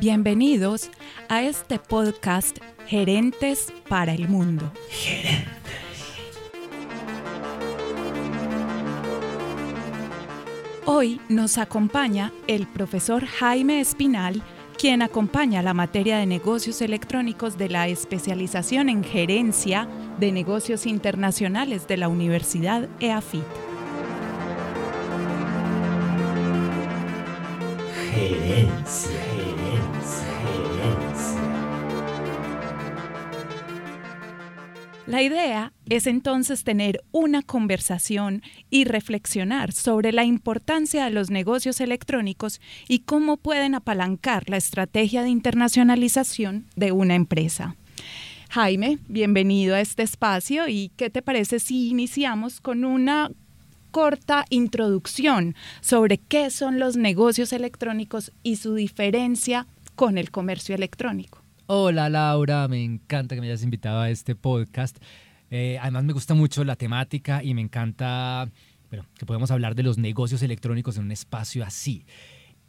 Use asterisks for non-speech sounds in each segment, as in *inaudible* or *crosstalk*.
Bienvenidos a este podcast Gerentes para el Mundo. Hoy nos acompaña el profesor Jaime Espinal, quien acompaña la materia de negocios electrónicos de la especialización en gerencia de negocios internacionales de la Universidad EAFIT. Gerencia, La idea es entonces tener una conversación y reflexionar sobre la importancia de los negocios electrónicos y cómo pueden apalancar la estrategia de internacionalización de una empresa. Jaime, bienvenido a este espacio y ¿qué te parece si iniciamos con una corta introducción sobre qué son los negocios electrónicos y su diferencia con el comercio electrónico? Hola Laura, me encanta que me hayas invitado a este podcast. Eh, además me gusta mucho la temática y me encanta bueno, que podemos hablar de los negocios electrónicos en un espacio así.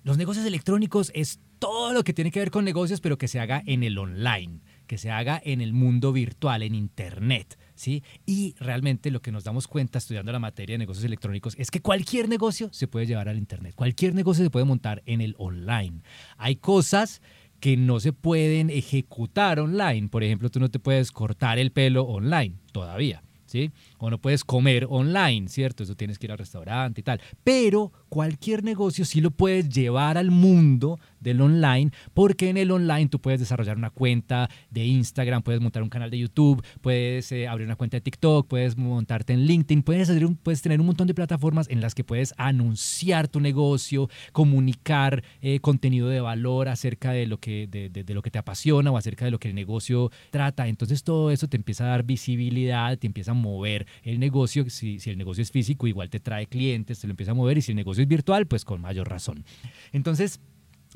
Los negocios electrónicos es todo lo que tiene que ver con negocios, pero que se haga en el online, que se haga en el mundo virtual, en Internet. ¿Sí? Y realmente lo que nos damos cuenta estudiando la materia de negocios electrónicos es que cualquier negocio se puede llevar al Internet, cualquier negocio se puede montar en el online. Hay cosas que no se pueden ejecutar online. Por ejemplo, tú no te puedes cortar el pelo online todavía, ¿sí? O no puedes comer online, ¿cierto? Eso tienes que ir al restaurante y tal. Pero cualquier negocio sí lo puedes llevar al mundo del online, porque en el online tú puedes desarrollar una cuenta de Instagram, puedes montar un canal de YouTube, puedes eh, abrir una cuenta de TikTok, puedes montarte en LinkedIn, puedes, hacer un- puedes tener un montón de plataformas en las que puedes anunciar tu negocio, comunicar eh, contenido de valor acerca de lo, que, de, lo que te apasiona o acerca de lo que el negocio trata. Entonces todo eso te empieza a dar visibilidad, te empieza a mover el negocio. Si, el negocio es físico, igual te trae clientes, te lo empieza a mover y si el negocio es virtual, pues con mayor razón. Entonces,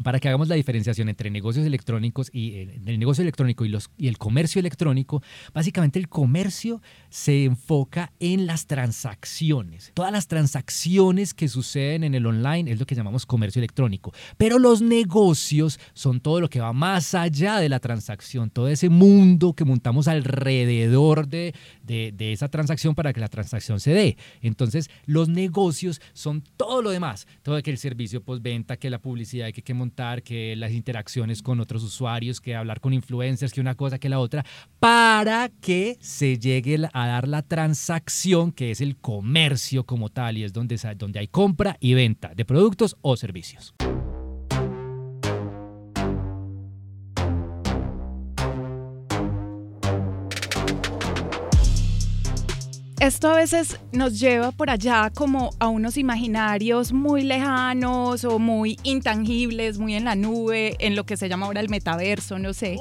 para que hagamos la diferenciación entre negocios electrónicos y el, el negocio electrónico y, los, y el comercio electrónico, básicamente el comercio se enfoca en las transacciones. Todas las transacciones que suceden en el online es lo que llamamos comercio electrónico. Pero los negocios son todo lo que va más allá de la transacción, todo ese mundo que montamos alrededor de, de, de esa transacción para que la transacción se dé. Entonces, los negocios son todo lo demás, todo que el servicio postventa, que la publicidad que que que las interacciones con otros usuarios, que hablar con influencers, que una cosa, que la otra, para que se llegue a dar la transacción, que es el comercio como tal, y es donde, donde hay compra y venta de productos o servicios. Esto a veces nos lleva por allá como a unos imaginarios muy lejanos o muy intangibles, muy en la nube, en lo que se llama ahora el metaverso, no sé.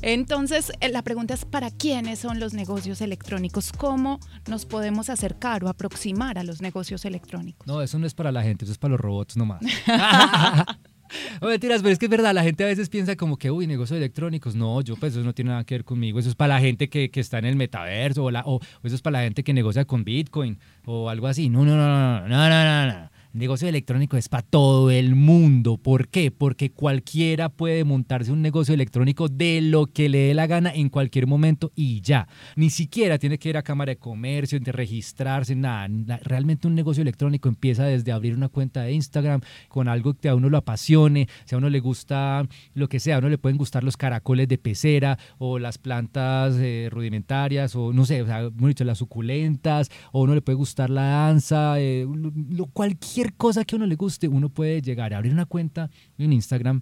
Entonces, eh, la pregunta es, ¿para quiénes son los negocios electrónicos? ¿Cómo nos podemos acercar o aproximar a los negocios electrónicos? No, eso no es para la gente, eso es para los robots nomás. *laughs* No mentiras, pero es que es verdad, la gente a veces piensa como que, uy, negocios electrónicos. No, yo pues eso no tiene nada que ver conmigo. Eso es para la gente que, que está en el metaverso o, la- eso es para la gente que negocia con Bitcoin o algo así. No, no, no, no, no, no, no, no, Negocio electrónico es para todo el mundo. ¿Por qué? Porque cualquiera puede montarse un negocio electrónico de lo que le dé la gana en cualquier momento y ya. Ni siquiera tiene que ir a Cámara de Comercio, de registrarse, nada. Na- Realmente un negocio electrónico empieza desde abrir una cuenta de Instagram con algo que a uno lo apasione, si a uno le gusta lo que sea, a uno le pueden gustar los caracoles de pecera o las plantas eh, rudimentarias o no sé, o sea, las suculentas, o a uno le puede gustar la danza, eh, lo- lo- cualquier cosa que a uno le guste, uno puede llegar a abrir una cuenta en Instagram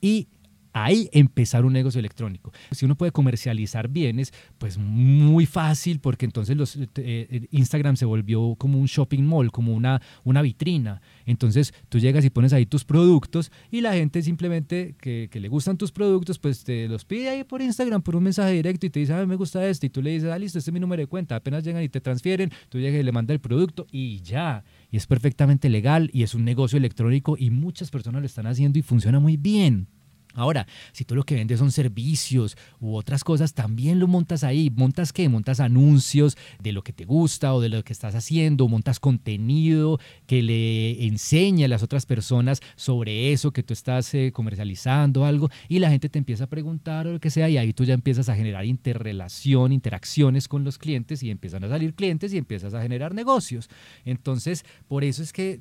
y ahí empezar un negocio electrónico. Si uno puede comercializar bienes, pues muy fácil, porque entonces los, eh, eh, Instagram se volvió como un shopping mall, como una, una vitrina. Entonces tú llegas y pones ahí tus productos y la gente simplemente que, que le gustan tus productos, pues te los pide ahí por Instagram, por un mensaje directo y te dice, a mí me gusta este, y tú le dices, ah, listo, este es mi número de cuenta. Apenas llegan y te transfieren, tú llegas y le mandas el producto y ya. Y es perfectamente legal y es un negocio electrónico y muchas personas lo están haciendo y funciona muy bien. Ahora, si tú lo que vendes son servicios u otras cosas, también lo montas ahí. ¿Montas qué? Montas anuncios de lo que te gusta o de lo que estás haciendo, montas contenido que le enseñe a las otras personas sobre eso que tú estás eh, comercializando, algo, y la gente te empieza a preguntar o lo que sea, y ahí tú ya empiezas a generar interrelación, interacciones con los clientes y empiezan a salir clientes y empiezas a generar negocios. Entonces, por eso es que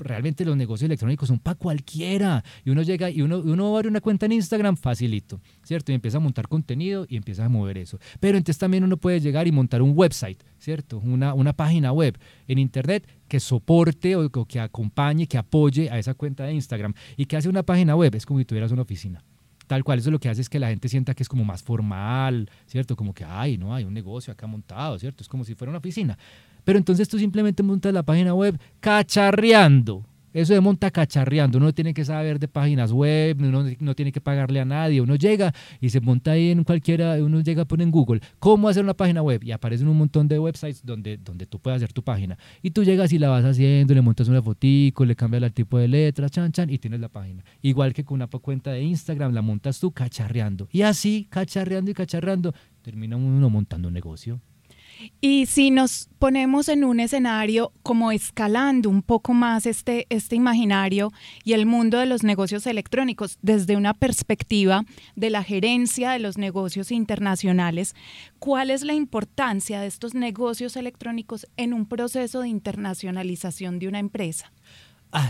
realmente los negocios electrónicos son para cualquiera. Y uno llega y uno, uno abre una cuenta en Instagram facilito, ¿cierto? Y empieza a montar contenido y empieza a mover eso. Pero entonces también uno puede llegar y montar un website, ¿cierto? Una, una página web en Internet que soporte o, que acompañe, que apoye a esa cuenta de Instagram. ¿Y que hace una página web? Es como si tuvieras una oficina tal cual. Eso lo que hace es que la gente sienta que es como más formal, ¿cierto? Como que, ay, no, hay un negocio acá montado, ¿cierto? Es como si fuera una oficina. Pero entonces tú simplemente montas la página web cacharreando. Eso de monta cacharreando. Uno no tiene que saber de páginas web, uno no tiene que pagarle a nadie. Uno llega y se monta ahí en cualquiera, uno llega, pone en Google, ¿cómo hacer una página web? Y aparecen un montón de websites donde, donde tú puedes hacer tu página. Y tú llegas y la vas haciendo, le montas una fotico, le cambias el tipo de letra, chan, chan, y tienes la página. Igual que con una cuenta de Instagram, la montas tú cacharreando. Y así, cacharreando y cacharreando, termina uno montando un negocio. Y si nos ponemos en un escenario como escalando un poco más este, este imaginario y el mundo de los negocios electrónicos desde una perspectiva de la gerencia de los negocios internacionales, ¿cuál es la importancia de estos negocios electrónicos en un proceso de internacionalización de una empresa? Ah,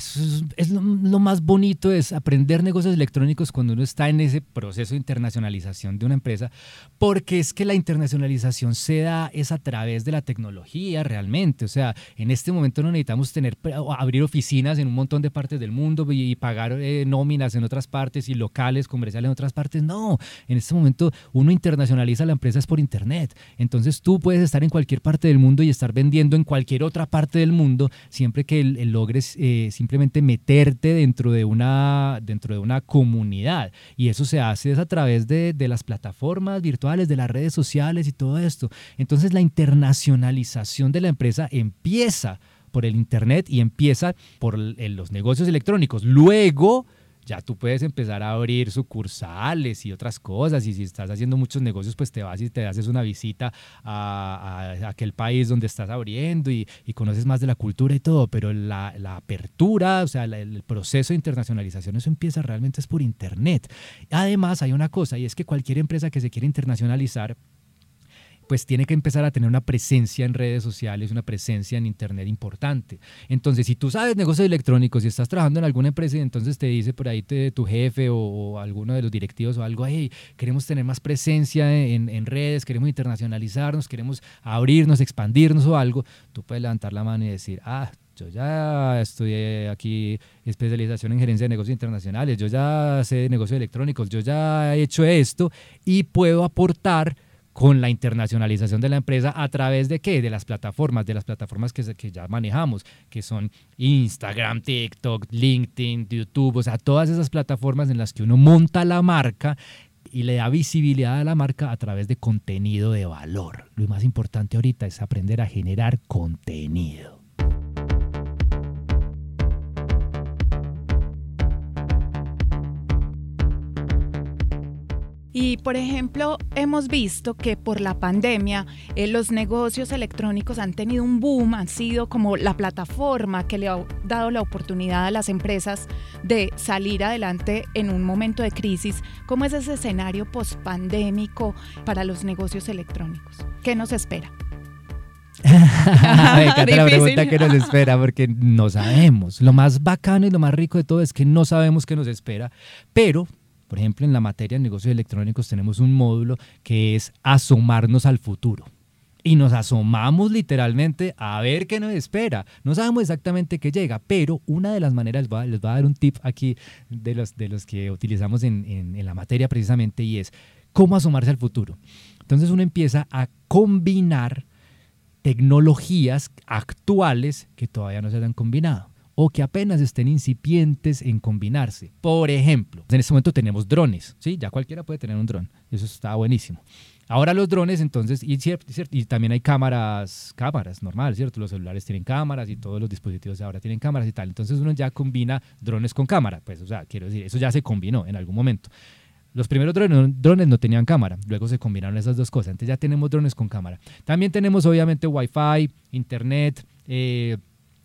es, lo, más bonito es aprender negocios electrónicos cuando uno está en ese proceso de internacionalización de una empresa, porque es que la internacionalización se da es a través de la tecnología realmente. O sea, en este momento no necesitamos tener abrir oficinas en un montón de partes del mundo y, pagar eh, nóminas en otras partes y locales comerciales en otras partes. No, en este momento uno internacionaliza la empresa es por internet. Entonces tú puedes estar en cualquier parte del mundo y estar vendiendo en cualquier otra parte del mundo siempre que logres eh, simplemente meterte dentro de una, dentro de una comunidad. Y eso se hace es a través de, de las plataformas virtuales, de las redes sociales y todo esto. Entonces la internacionalización de la empresa empieza por el Internet y empieza por los negocios electrónicos. Luego ya tú puedes empezar a abrir sucursales y otras cosas. Y si estás haciendo muchos negocios, pues te vas y te haces una visita a, aquel país donde estás abriendo y, conoces más de la cultura y todo. Pero la, apertura, o sea, el proceso de internacionalización, eso empieza realmente es por Internet. Además, hay una cosa y es que cualquier empresa que se quiera internacionalizar, pues tiene que empezar a tener una presencia en redes sociales, una presencia en Internet importante. Entonces, si tú sabes negocios electrónicos y estás trabajando en alguna empresa entonces te dice por ahí tu jefe o, alguno de los directivos o algo, hey, queremos tener más presencia en, redes, queremos internacionalizarnos, queremos abrirnos, expandirnos o algo, tú puedes levantar la mano y decir, ah, yo ya estudié aquí especialización en gerencia de negocios internacionales, yo ya sé negocios electrónicos, yo ya he hecho esto y puedo aportar con la internacionalización de la empresa a través de qué? De las plataformas, de las plataformas que, que ya manejamos, que son Instagram, TikTok, LinkedIn, YouTube, o sea, todas esas plataformas en las que uno monta la marca y le da visibilidad a la marca a través de contenido de valor. Lo más importante ahorita es aprender a generar contenido. Y por ejemplo, hemos visto que por la pandemia eh, los negocios electrónicos han tenido un boom, han sido como la plataforma que le ha dado la oportunidad a las empresas de salir adelante en un momento de crisis. ¿Cómo es ese escenario post-pandémico para los negocios electrónicos? ¿Qué nos espera? Me encanta la pregunta que nos espera porque no sabemos. Lo más bacano y lo más rico de todo es que no sabemos qué nos espera, pero por ejemplo, en la materia de negocios electrónicos tenemos un módulo que es asomarnos al futuro. Y nos asomamos literalmente a ver qué nos espera. No sabemos exactamente qué llega, pero una de las maneras, les voy a, dar un tip aquí de los, de los que utilizamos en, en la materia precisamente y es cómo asomarse al futuro. Entonces uno empieza a combinar tecnologías actuales que todavía no se han combinado. O que apenas estén incipientes en combinarse. Por ejemplo, en este momento tenemos drones, ¿sí? Ya cualquiera puede tener un dron, eso está buenísimo. Ahora los drones, entonces, y, también hay cámaras, cámaras, normal, ¿cierto? Los celulares tienen cámaras y todos los dispositivos ahora tienen cámaras y tal. Entonces uno ya combina drones con cámara. Pues, o sea, quiero decir, eso ya se combinó en algún momento. Los primeros drones, no tenían cámara, luego se combinaron esas dos cosas. Entonces ya tenemos drones con cámara. También tenemos obviamente Wi-Fi, Internet, eh,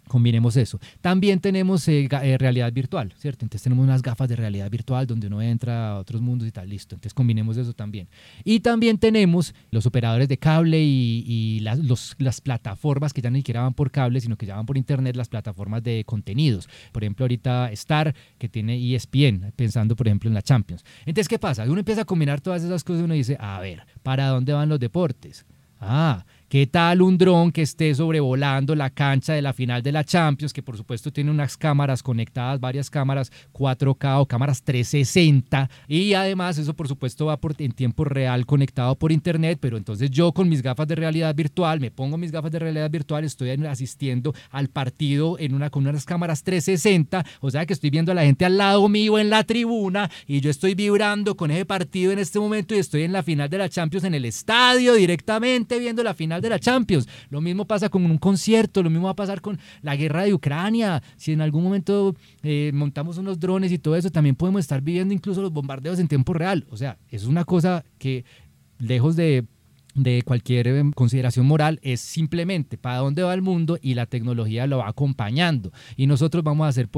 combinemos eso. También tenemos eh, eh, realidad virtual, ¿cierto? Entonces tenemos unas gafas de realidad virtual donde uno entra a otros mundos y tal, listo. Entonces combinemos eso también. Y también tenemos los operadores de cable y, las, las, plataformas que ya ni siquiera van por cable, sino que ya van por internet, las plataformas de contenidos. Por ejemplo, ahorita Star, que tiene ESPN, pensando por ejemplo en la Champions. Entonces, ¿qué pasa? Uno empieza a combinar todas esas cosas y uno dice, a ver, ¿para dónde van los deportes? Ah, ¿Qué tal un dron que esté sobrevolando la cancha de la final de la Champions, que por supuesto tiene unas cámaras conectadas, varias cámaras 4K o cámaras 360, y además eso por supuesto va por, en tiempo real conectado por internet, pero entonces yo con mis gafas de realidad virtual, me pongo mis gafas de realidad virtual, estoy asistiendo al partido en una, con unas cámaras 360, o sea que estoy viendo a la gente al lado mío en la tribuna y yo estoy vibrando con ese partido en este momento y estoy en la final de la Champions en el estadio directamente viendo la final de la Champions. Lo mismo pasa con un concierto, lo mismo va a pasar con la guerra de Ucrania. Si en algún momento eh, montamos unos drones y todo eso, también podemos estar viviendo incluso los bombardeos en tiempo real. O sea, es una cosa que lejos de de cualquier em, consideración moral es simplemente para dónde va el mundo y la tecnología lo va acompañando. Y nosotros vamos a ser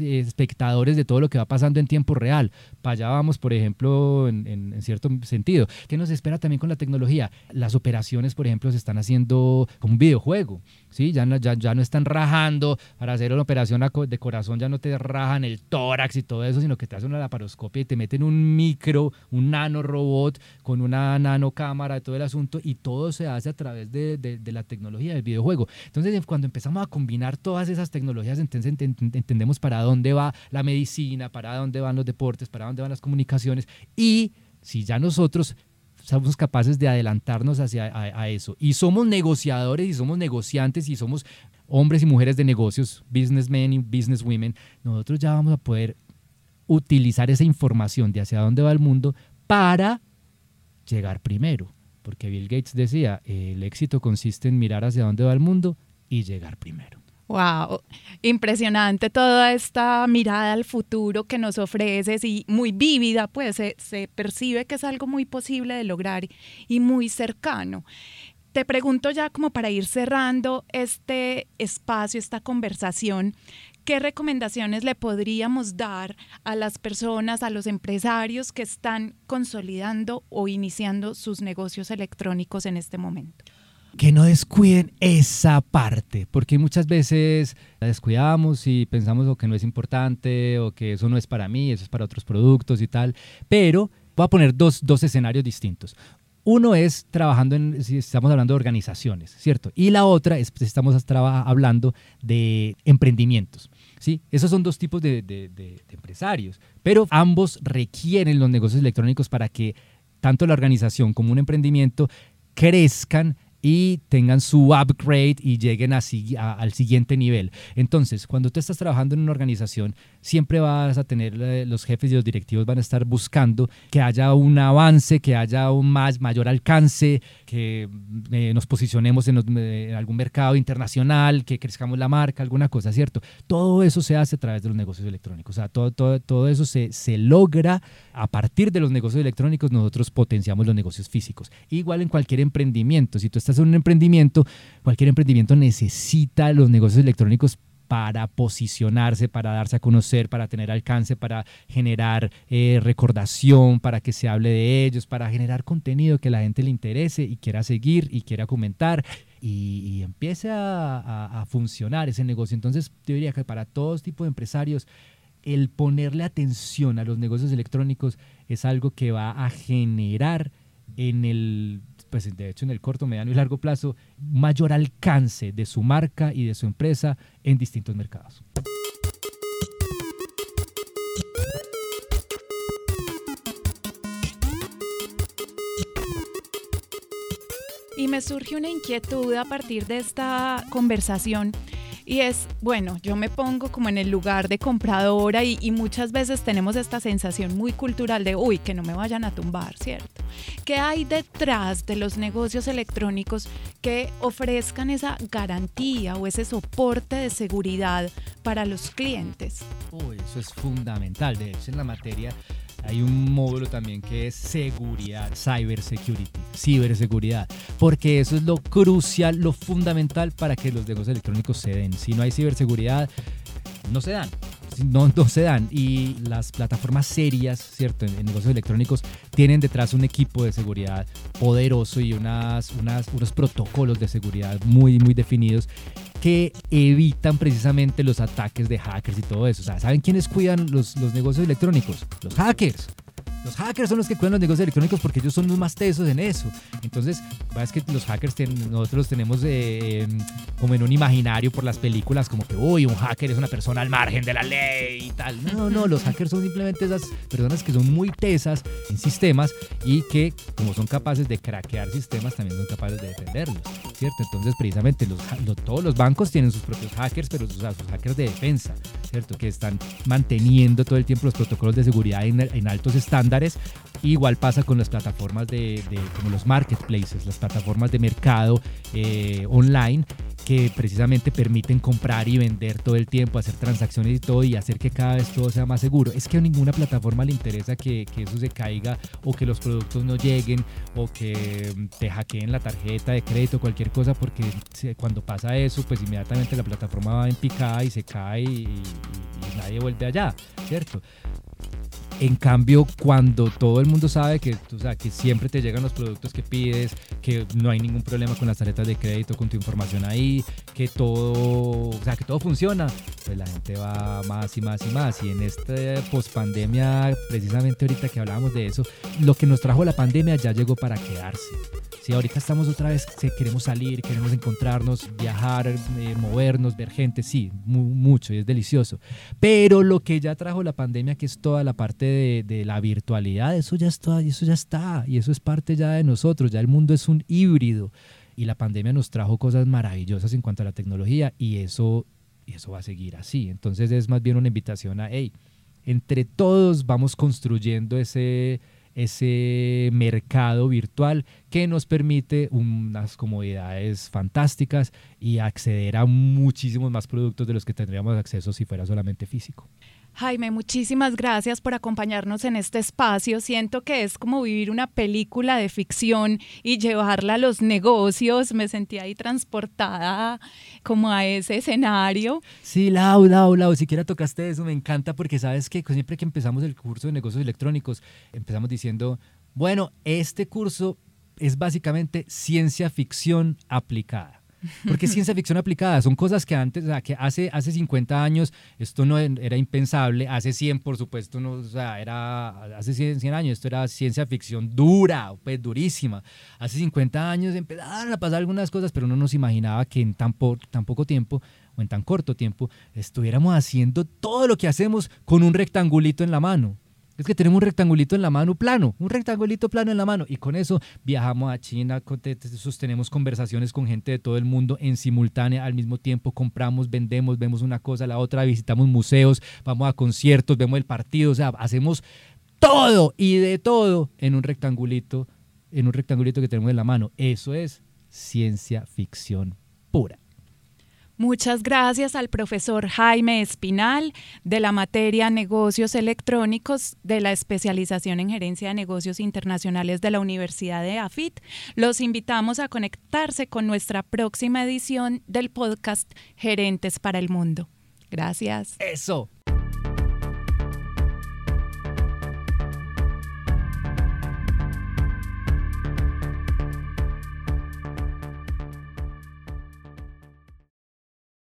espectadores de todo lo que va pasando en tiempo real. Para allá vamos, por ejemplo, en, cierto sentido. ¿Qué nos espera también con la tecnología? Las operaciones, por ejemplo, se están haciendo como un videojuego. ¿sí? Ya, no, ya, ya no están rajando para hacer una operación de corazón, ya no te rajan el tórax y todo eso, sino que te hacen una laparoscopia y te meten un micro, un nanorobot con una nanocámara, todo el asunto, y todo se hace a través de, la tecnología del videojuego. Entonces, cuando empezamos a combinar todas esas tecnologías, entonces entendemos para dónde va la medicina, para dónde van los deportes, para dónde van las comunicaciones, y si ya nosotros somos capaces de adelantarnos hacia eso. Y somos negociadores y somos negociantes y somos hombres y mujeres de negocios, businessmen y businesswomen. Nosotros ya vamos a poder utilizar esa información de hacia dónde va el mundo para llegar primero. Porque Bill Gates decía, el éxito consiste en mirar hacia dónde va el mundo y llegar primero. Wow, impresionante toda esta mirada al futuro que nos ofreces y muy vívida, pues se, percibe que es algo muy posible de lograr y muy cercano. Te pregunto ya como para ir cerrando este espacio, esta conversación, ¿qué recomendaciones le podríamos dar a las personas, a los empresarios que están consolidando o iniciando sus negocios electrónicos en este momento? que no descuiden esa parte, porque muchas veces la descuidamos y pensamos o que no es importante o que eso no es para mí, eso es para otros productos y tal, pero voy a poner dos, dos escenarios distintos. Uno es trabajando en, si estamos hablando de organizaciones, ¿cierto? Y la otra es, pues, estamos hablando de emprendimientos, ¿sí? Esos son dos tipos de, de empresarios, pero ambos requieren los negocios electrónicos para que tanto la organización como un emprendimiento crezcan y tengan su upgrade y lleguen al siguiente nivel. Entonces, cuando tú estás trabajando en una organización, siempre vas a tener, eh, los jefes y los directivos van a estar buscando que haya un avance, que haya un más, mayor alcance, que eh, nos posicionemos eh, en, algún mercado internacional, que crezcamos la marca, alguna cosa, ¿cierto? Todo eso se hace a través de los negocios electrónicos. O sea, todo, todo, todo eso se, se logra a partir de los negocios electrónicos, nosotros potenciamos los negocios físicos. Igual en cualquier emprendimiento, si tú estás un emprendimiento, cualquier emprendimiento necesita los negocios electrónicos para posicionarse, para darse a conocer, para tener alcance, para generar eh, recordación, para que se hable de ellos, para generar contenido que la gente le interese y quiera seguir y quiera comentar y, empiece a, a, funcionar ese negocio. Entonces, yo diría que para todos tipos de empresarios, el ponerle atención a los negocios electrónicos es algo que va a generar en el pues de hecho en el corto, mediano y largo plazo, mayor alcance de su marca y de su empresa en distintos mercados. Y me surge una inquietud a partir de esta conversación Y es, bueno, yo me pongo como en el lugar de compradora y, y, muchas veces tenemos esta sensación muy cultural de, uy, que no me vayan a tumbar, ¿cierto? ¿Qué hay detrás de los negocios electrónicos que ofrezcan esa garantía o ese soporte de seguridad para los clientes? Eso es fundamental. De hecho, en la materia hay un módulo también que es seguridad, cybersecurity, ciberseguridad, porque eso es lo crucial, lo fundamental para que los negocios electrónicos se den. Si no hay ciberseguridad, no se dan. No, se dan. Y las plataformas serias, ¿cierto? En, en, negocios electrónicos tienen detrás un equipo de seguridad poderoso y unas, unas, unos protocolos de seguridad muy, muy definidos que evitan precisamente los ataques de hackers y todo eso. O sea, ¿saben quiénes cuidan los, los negocios electrónicos? Los hackers. Los hackers son los que cuidan los negocios electrónicos porque ellos son los más tesos en eso. Entonces, es que los hackers nosotros tenemos eh, como en un imaginario por las películas como que, uy, un hacker es una persona al margen de la ley y tal. No, no, los hackers son simplemente esas personas que son muy tesas en sistemas y que como son capaces de craquear sistemas, también son capaces de defenderlos, ¿cierto? Entonces, precisamente los, los, todos los bancos tienen sus propios hackers, pero sus, sus hackers de defensa, ¿cierto? Que están manteniendo todo el tiempo los protocolos de seguridad en altos estándares Igual pasa con las plataformas de, como los marketplaces, las plataformas de mercado eh, online que precisamente permiten comprar y vender todo el tiempo, hacer transacciones y todo y hacer que cada vez todo sea más seguro. Es que a ninguna plataforma le interesa que, eso se caiga o que los productos no lleguen o que te hackeen la tarjeta de crédito, cualquier cosa, porque cuando pasa eso, pues inmediatamente la plataforma va en picada y se cae y, y nadie vuelve allá, ¿cierto? En cambio, cuando todo el mundo sabe que, o sea, que siempre te llegan los productos que pides, que no hay ningún problema con las tarjetas de crédito, con tu información ahí, que todo, o sea, que todo funciona, pues la gente va más y más y más. Y en esta pospandemia, precisamente ahorita que hablábamos de eso, lo que nos trajo la pandemia ya llegó para quedarse. Si ahorita estamos otra vez, queremos salir, queremos encontrarnos, viajar, eh, movernos, ver gente, sí, mu mucho y es delicioso. Pero lo que ya trajo la pandemia, que es toda la parte de, la virtualidad, eso ya está, eso ya está, y eso es parte ya de nosotros, ya el mundo es un híbrido. Y la pandemia nos trajo cosas maravillosas en cuanto a la tecnología, y eso, y eso va a seguir así. Entonces es más bien una invitación a, hey, entre todos vamos construyendo ese ese mercado virtual que nos permite unas comodidades fantásticas y acceder a muchísimos más productos de los que tendríamos acceso si fuera solamente físico. Jaime, muchísimas gracias por acompañarnos en este espacio. Siento que es como vivir una película de ficción y llevarla a los negocios. Me sentí ahí transportada como a ese escenario. Sí, Lau, Lau, Lau, siquiera tocaste eso, me encanta porque sabes que siempre que empezamos el curso de negocios electrónicos, empezamos diciendo, bueno, este curso es básicamente ciencia ficción aplicada. Porque ciencia ficción aplicada son cosas que antes, o sea, que hace, hace 50 años esto no era impensable, hace 100 por supuesto, no, o sea, era, hace 100, 100 años esto era ciencia ficción dura, pues durísima. Hace 50 años empezaron a pasar algunas cosas, pero uno no se imaginaba que en tan, tan poco tiempo o en tan corto tiempo estuviéramos haciendo todo lo que hacemos con un rectangulito en la mano. Es que tenemos un rectangulito en la mano plano, un rectangulito plano en la mano. Y con eso viajamos a China, sostenemos conversaciones con gente de todo el mundo en simultánea, al mismo tiempo compramos, vendemos, vemos una cosa, la otra, visitamos museos, vamos a conciertos, vemos el partido, o sea, hacemos todo y de todo en un rectangulito, en un rectangulito que tenemos en la mano. Eso es ciencia ficción pura. Muchas gracias al profesor Jaime Espinal de la materia Negocios Electrónicos de la especialización en Gerencia de Negocios Internacionales de la Universidad de AFIT. Los invitamos a conectarse con nuestra próxima edición del podcast Gerentes para el Mundo. Gracias. Eso.